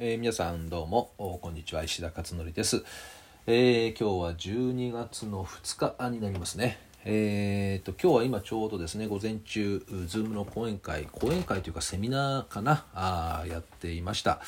えー皆さんどうもおこんにちは石田勝則です、えー今日は12月の2日になりますね。えー、と今日は今ちょうどですね午前中 Zoom の講演会講演会というかセミナーかなあーやっていました。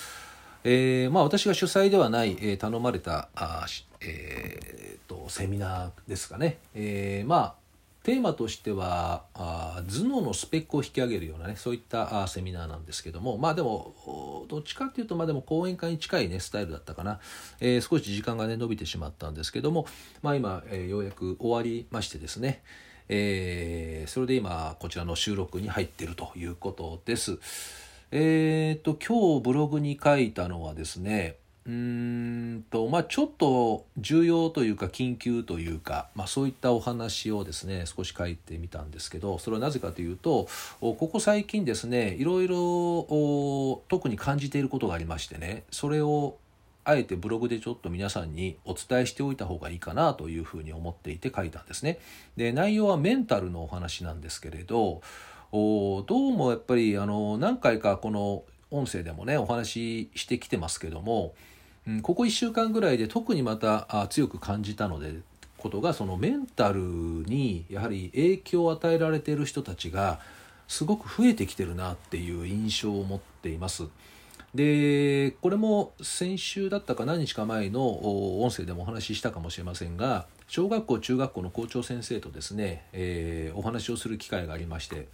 えーまあ、私が主催ではない、えー頼まれたあ、えーとセミナーですかね、えーまあテーマとしてはあ頭脳のスペックを引き上げるようなねそういったあセミナーなんですけどもまあでもどっちかっていうとまあでも講演会に近いねスタイルだったかな、えー少し時間がね伸びてしまったんですけどもまあ今、えーようやく終わりましてですねえーそれで今こちらの収録に入ってるということです。えー、と今日ブログに書いたのはですねうんとまあちょっと重要というか緊急というか、まあ、そういったお話をですね少し書いてみたんですけどそれはなぜかというとここ最近ですねいろいろ特に感じていることがありましてねそれをあえてブログでちょっと皆さんにお伝えしておいた方がいいかなというふうに思っていて書いたんですね。で内容はメンタルのお話なんですけれどおどうもやっぱりあの何回かこの音声でもねお話ししてきてますけども、うん、ここ1週間ぐらいで特にまたあ強く感じたのでことがそのメンタルにやはり影響を与えられている人たちがすごく増えてきてるなっていう印象を持っています。でこれも先週だったか何日か前の音声でもお話ししたかもしれませんが小学校中学校の校長先生とですね、えーお話をする機会がありまして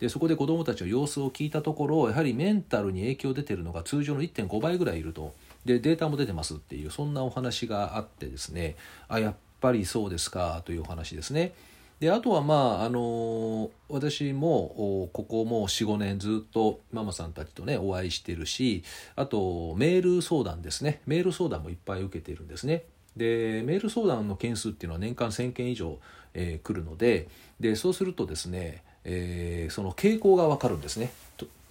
でそこで子どもたちの様子を聞いたところやはりメンタルに影響出てるのが通常の1.5倍ぐらいいるとでデータも出てますっていうそんなお話があってですねあやっぱりそうですかというお話ですね。であとはまああの私もここもう45年ずっとママさんたちとねお会いしてるしあとメール相談ですねメール相談もいっぱい受けてるんですね。でメール相談の件数っていうのは年間1,000件以上、えー来るのででそうするとですね、えーその傾向が分かるんですね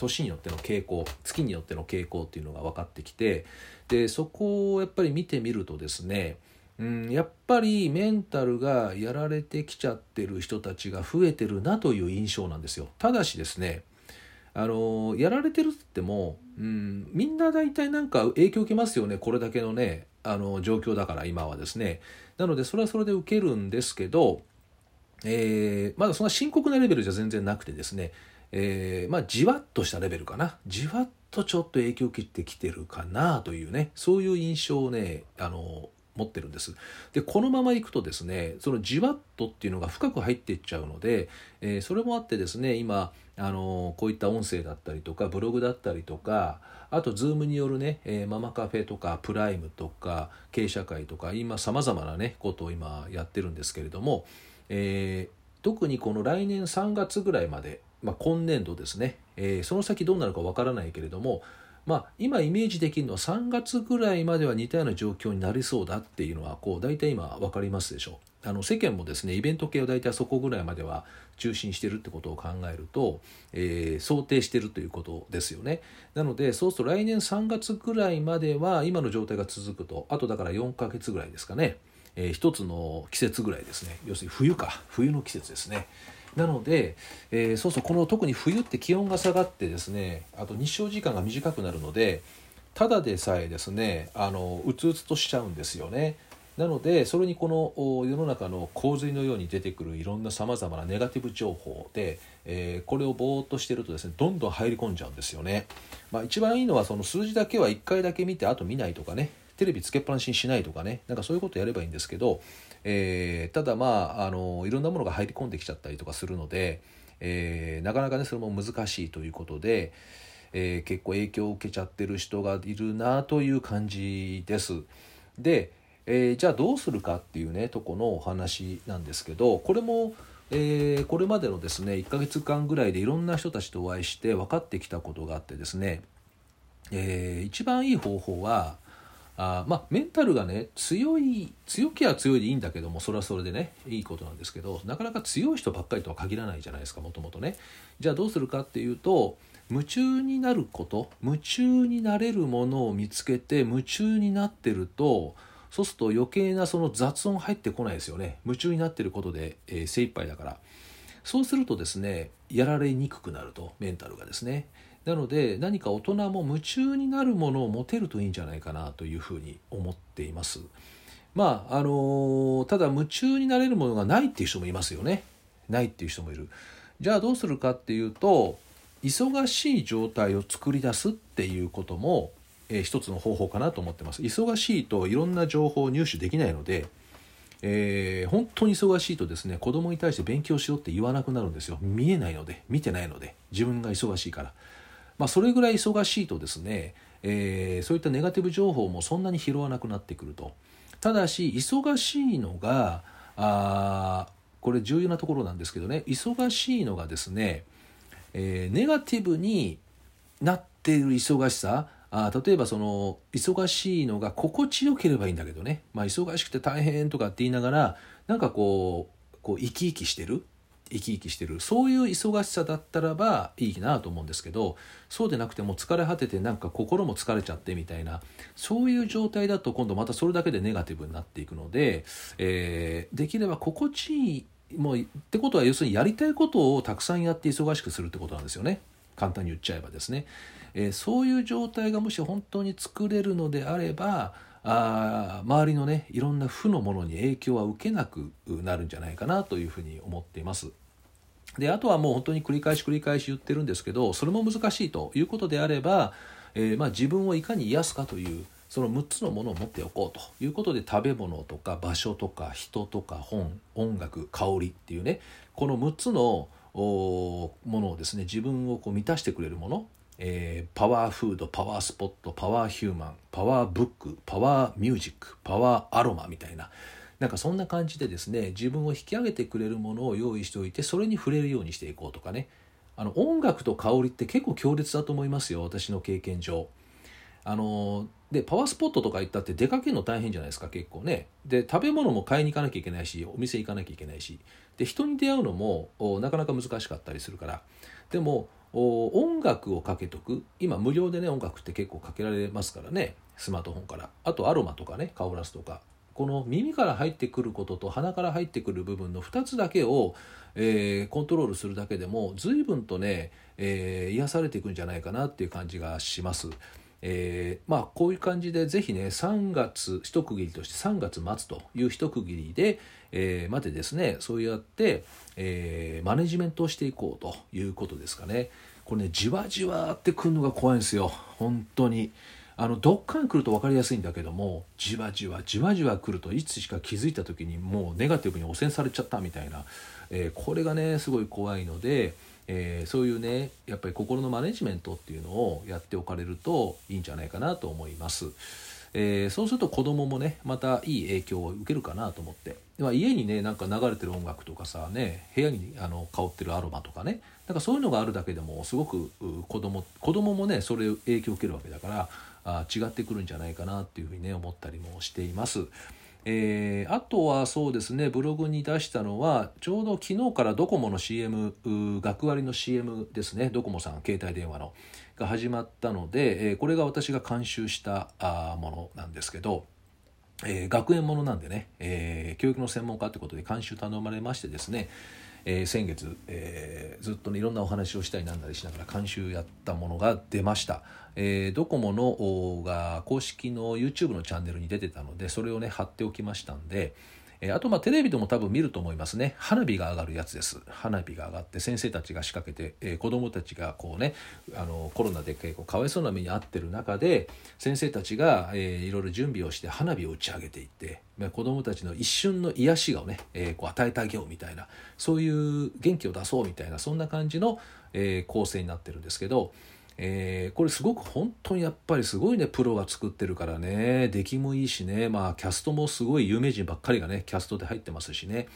年によっての傾向月によっての傾向っていうのが分かってきてでそこをやっぱり見てみるとですねうん、やっぱりメンタルがやられてきちゃってる人たちが増えてるなという印象なんですよ。ただしですねあのやられてるって言っても、うん、みんな大体なんか影響受けますよねこれだけのねあの状況だから今はですね。なのでそれはそれで受けるんですけど、えーまだそんな深刻なレベルじゃ全然なくてですね、えーまあじわっとしたレベルかな。じわっとちょっと影響を受けてきてるかなというね。そういう印象をねあの持ってるんです。でこのままいくとですねそのじわっとっていうのが深く入っていっちゃうので、えーそれもあってですね今あのこういった音声だったりとかブログだったりとかあと Zoom によるね、えーママカフェとかプライムとか経営社会とか今さまざまなねことを今やってるんですけれども、えー特にこの来年3月ぐらいまで、まあ、今年度ですね、えーその先どうなるかわからないけれどもまあ、今イメージできるのは3月ぐらいまでは似たような状況になりそうだっていうのはこう大体今分かりますでしょう。あの世間もですねイベント系は大体そこぐらいまでは中心してるってことを考えると、えー想定してるということですよね。なのでそうすると来年3月ぐらいまでは今の状態が続くとあとだから4ヶ月ぐらいですかね、えー一つの季節ぐらいですね要するに冬か冬の季節ですねなので、えーそうそうこの特に冬って気温が下がってですねあと日照時間が短くなるのでただでさえですねあのうつうつとしちゃうんですよね。なのでそれにこの世の中の洪水のように出てくるいろんなさまざまなネガティブ情報で、えーこれをぼーっとしてるとですねどんどん入り込んじゃうんですよね。まあ、一番いいのはその数字だけは1回だけ見てあと見ないとかねテレビつけっぱなしにしないとかねなんかそういうことやればいいんですけど、えーただまああのいろんなものが入り込んできちゃったりとかするので、えーなかなかねそれも難しいということで、えー結構影響を受けちゃってる人がいるなという感じです。で、えじゃあどうするかっていうねとこのお話なんですけどこれも、えーこれまでのですね1ヶ月間ぐらいでいろんな人たちとお会いして分かってきたことがあってですね、えー一番いい方法はあまあメンタルがね強い強きゃ強いでいいんだけどもそれはそれでねいいことなんですけどなかなか強い人ばっかりとは限らないじゃないですかもともとね。じゃあどうするかっていうと夢中になること夢中になれるものを見つけて夢中になってるとそうすると余計なその雑音入ってこないですよね。夢中になってることで、えー精一杯だから。そうするとですねやられにくくなるとメンタルがですね。なので何か大人も夢中になるものを持てるといいんじゃないかなというふうに思っています。まああのただ夢中になれるものがないっていう人もいますよね。ないっていう人もいる。じゃあどうするかっていうと忙しい状態を作り出すっていうことも、えー、一つの方法かなと思ってます。忙しいといろんな情報を入手できないのでえー、本当に忙しいとですね子供に対して勉強しろって言わなくなるんですよ見えないので見てないので自分が忙しいから、まあ、それぐらい忙しいとですね、えー、そういったネガティブ情報もそんなに拾わなくなってくると。ただし忙しいのがあこれ重要なところなんですけどね。忙しいのがですね、えー、ネガティブになっている忙しさ。あ例えばその忙しいのが心地よければいいんだけどね、まあ、忙しくて大変とかって言いながらなんかこうこう生き生きしてる。生き生きしてるそういう忙しさだったらばいいなと思うんですけどそうでなくても疲れ果ててなんか心も疲れちゃってみたいなそういう状態だと今度またそれだけでネガティブになっていくので、えー、できれば心地いいもうってことは要するにやりたいことをたくさんやって忙しくするってことなんですよね簡単に言っちゃえばですね。えー、そういう状態がもし本当に作れるのであればあ周りのねいろんな負のものに影響は受けなくなるんじゃないかなというふうに思っています。であとはもう本当に繰り返し繰り返し言ってるんですけどそれも難しいということであれば、えー、まあ、自分をいかに癒すかというその6つのものを持っておこうということで食べ物とか場所とか人とか本音楽香りっていうねこの6つのものをですね自分をこう満たしてくれるものえー、パワーフードパワースポットパワーヒューマンパワーブックパワーミュージックパワーアロマみたいな。なんかそんな感じでですね自分を引き上げてくれるものを用意しておいてそれに触れるようにしていこうとかね。あの音楽と香りって結構強烈だと思いますよ私の経験上。あのでパワースポットとか行ったって出かけるの大変じゃないですか結構ね。で食べ物も買いに行かなきゃいけないしお店行かなきゃいけないし。で人に出会うのもなかなか難しかったりするから。でも音楽をかけとく。今無料でね音楽って結構かけられますからね。スマートフォンから。あとアロマとかねカオラスとか。この耳から入ってくることと鼻から入ってくる部分の2つだけを、えー、コントロールするだけでも随分とね、えー、癒されていくんじゃないかなっていう感じがします。えー、まあこういう感じでぜひね3月一区切りとして3月末という一区切りで、えー、までですねそうやって、えー、マネジメントをしていこうということですかね。これねじわじわってくるのが怖いんですよ。本当に。あのどっかに来ると分かりやすいんだけどもじわじわじわじわ来るといつしか気づいた時にもうネガティブに汚染されちゃったみたいな、えー、これがねすごい怖いので、えー、そういうねやっぱり心のマネジメントっていうのをやっておかれるといいんじゃないかなと思います。えー、そうすると子供もねまたいい影響を受けるかなと思ってでは家にねなんか流れてる音楽とかさね部屋にあの香ってるアロマとかねなんかそういうのがあるだけでもすごく子供子供もねそれ影響を受けるわけだからあ違ってくるんじゃないかなっていうふうにね思ったりもしています。えー、あとはそうですねブログに出したのはちょうど昨日からドコモの CM 学割の CM ですね。ドコモさん携帯電話の。が始まったので、えー、これが私が監修したあものなんですけど、えー、学園ものなんでね、え教育の専門家ってことで監修頼まれましてですねえー、先月、えー、ずっと、ね、いろんなお話をしたりなんだりしながら監修やったものが出ました、えー、ドコモのが公式の YouTube のチャンネルに出てたのでそれをね貼っておきましたんで、えあとまあテレビでも多分見ると思いますね。花火が上がるやつです。花火が上がって先生たちが仕掛けて、えー、子どもたちがこうねあのコロナで結構かわいそうな目に遭ってる中で先生たちが、えー、いろいろ準備をして花火を打ち上げていって、まあ、子どもたちの一瞬の癒しをね、えー、こう与えてあげようみたいなそういう元気を出そうみたいなそんな感じの、え構成になってるんですけどえー、これすごく本当にやっぱりすごいねプロが作ってるからね出来もいいしねまあキャストもすごい有名人ばっかりがねキャストで入ってますしね、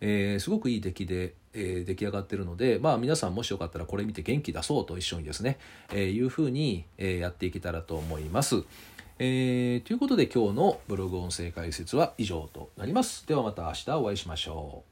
えー、すごくいい出来で、えー、出来上がってるのでまあ皆さんもしよかったらこれ見て元気出そうと一緒にですね、えいうふうに、えやっていけたらと思います。えということで今日のブログ音声解説は以上となります。ではまた明日お会いしましょう。